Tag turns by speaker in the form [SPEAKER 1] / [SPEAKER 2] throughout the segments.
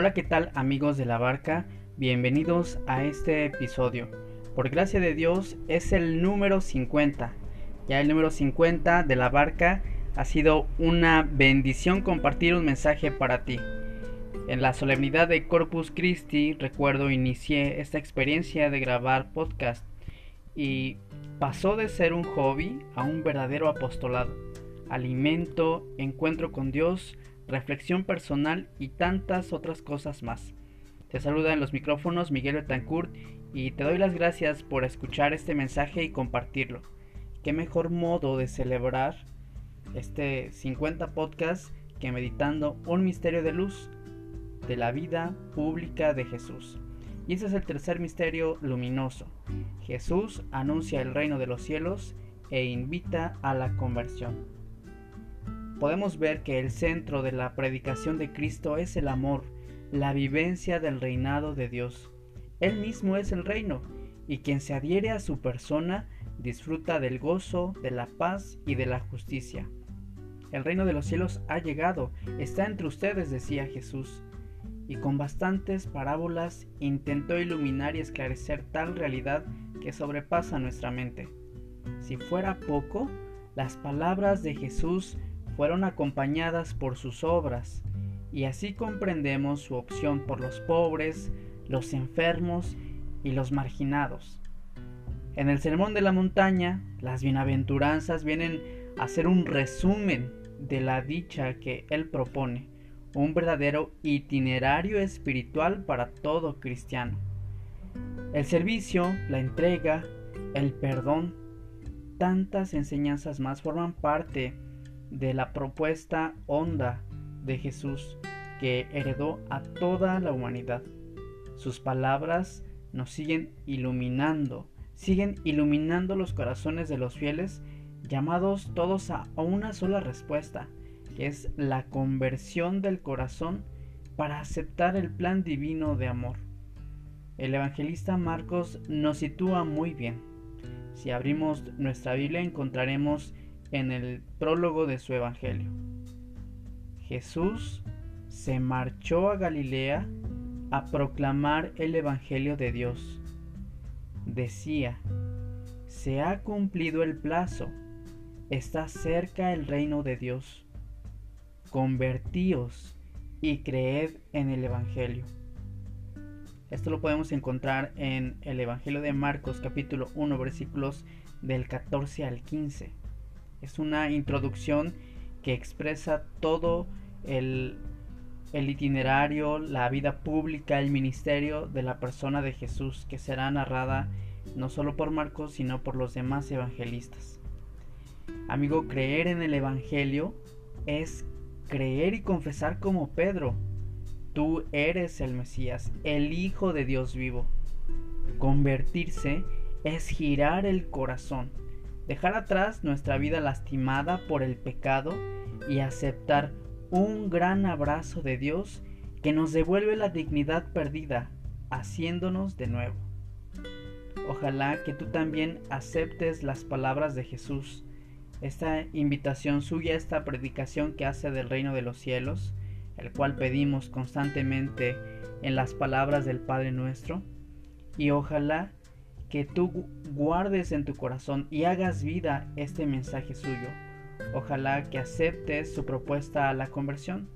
[SPEAKER 1] Hola, ¿qué tal amigos de la barca? Bienvenidos a este episodio. Por gracia de Dios es el número 50. Ya el número 50 de la barca ha sido una bendición compartir un mensaje para ti. En la solemnidad de Corpus Christi recuerdo inicié esta experiencia de grabar podcast y pasó de ser un hobby a un verdadero apostolado. Alimento, encuentro con Dios, reflexión personal y tantas otras cosas más. Te saluda en los micrófonos Miguel Betancourt y te doy las gracias por escuchar este mensaje y compartirlo. Qué mejor modo de celebrar este 50 podcast que meditando un misterio de luz de la vida pública de Jesús. Y ese es el tercer misterio luminoso. Jesús anuncia el reino de los cielos e invita a la conversión podemos ver que el centro de la predicación de Cristo es el amor, la vivencia del reinado de Dios. Él mismo es el reino, y quien se adhiere a su persona disfruta del gozo, de la paz y de la justicia. El reino de los cielos ha llegado, está entre ustedes, decía Jesús, y con bastantes parábolas intentó iluminar y esclarecer tal realidad que sobrepasa nuestra mente. Si fuera poco, las palabras de Jesús fueron acompañadas por sus obras, y así comprendemos su opción por los pobres, los enfermos y los marginados. En el Sermón de la Montaña, las bienaventuranzas vienen a ser un resumen de la dicha que él propone, un verdadero itinerario espiritual para todo cristiano. El servicio, la entrega, el perdón, tantas enseñanzas más forman parte de la propuesta honda de Jesús que heredó a toda la humanidad. Sus palabras nos siguen iluminando, siguen iluminando los corazones de los fieles, llamados todos a una sola respuesta, que es la conversión del corazón para aceptar el plan divino de amor. El evangelista Marcos nos sitúa muy bien. Si abrimos nuestra Biblia encontraremos en el prólogo de su Evangelio. Jesús se marchó a Galilea a proclamar el Evangelio de Dios. Decía, se ha cumplido el plazo, está cerca el reino de Dios. Convertíos y creed en el Evangelio. Esto lo podemos encontrar en el Evangelio de Marcos capítulo 1 versículos del 14 al 15. Es una introducción que expresa todo el, itinerario, la vida pública, el ministerio de la persona de Jesús que será narrada no solo por Marcos, sino por los demás evangelistas. Amigo, creer en el Evangelio es creer y confesar como Pedro. Tú eres el Mesías, el Hijo de Dios vivo. Convertirse es girar el corazón dejar atrás nuestra vida lastimada por el pecado y aceptar un gran abrazo de Dios que nos devuelve la dignidad perdida, haciéndonos de nuevo. Ojalá que tú también aceptes las palabras de Jesús, esta invitación suya, esta predicación que hace del reino de los cielos, el cual pedimos constantemente en las palabras del Padre nuestro, y ojalá que tú guardes en tu corazón y hagas vida este mensaje suyo. Ojalá que aceptes su propuesta a la conversión.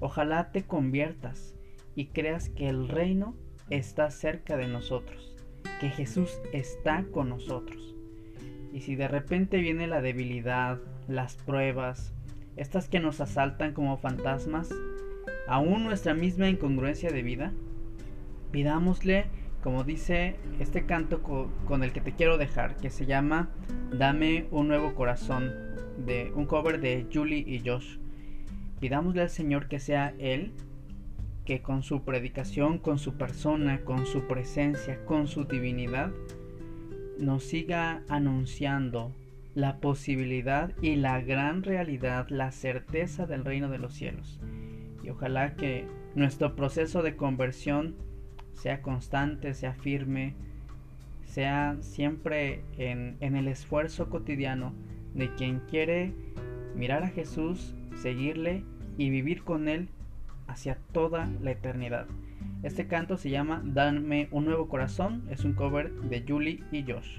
[SPEAKER 1] Ojalá te conviertas y creas que el reino está cerca de nosotros, que Jesús está con nosotros. Y si de repente viene la debilidad, las pruebas, estas que nos asaltan como fantasmas, aún nuestra misma incongruencia de vida, pidámosle como dice este canto con el que te quiero dejar, que se llama Dame un nuevo corazón, de un cover de Julie y Josh. Pidámosle al Señor que sea Él, que con su predicación, con su persona, con su presencia, con su divinidad, nos siga anunciando la posibilidad y la gran realidad, la certeza del reino de los cielos. Y ojalá que nuestro proceso de conversión sea constante, sea firme, sea siempre en, el esfuerzo cotidiano de quien quiere mirar a Jesús, seguirle y vivir con él hacia toda la eternidad. Este canto se llama Dame un nuevo corazón, es un cover de Julie y Josh.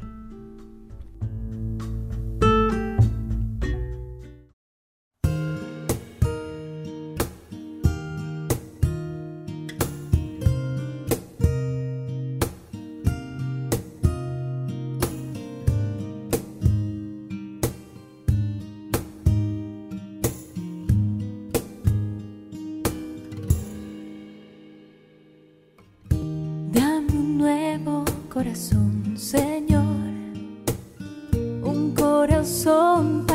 [SPEAKER 2] corazón, Señor, un corazón para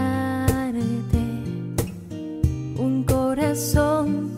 [SPEAKER 2] corazón.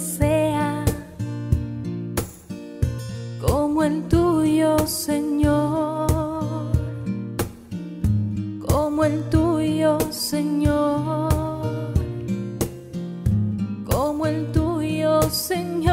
[SPEAKER 2] sea como el tuyo, Señor, como el tuyo, Señor, como el tuyo, Señor.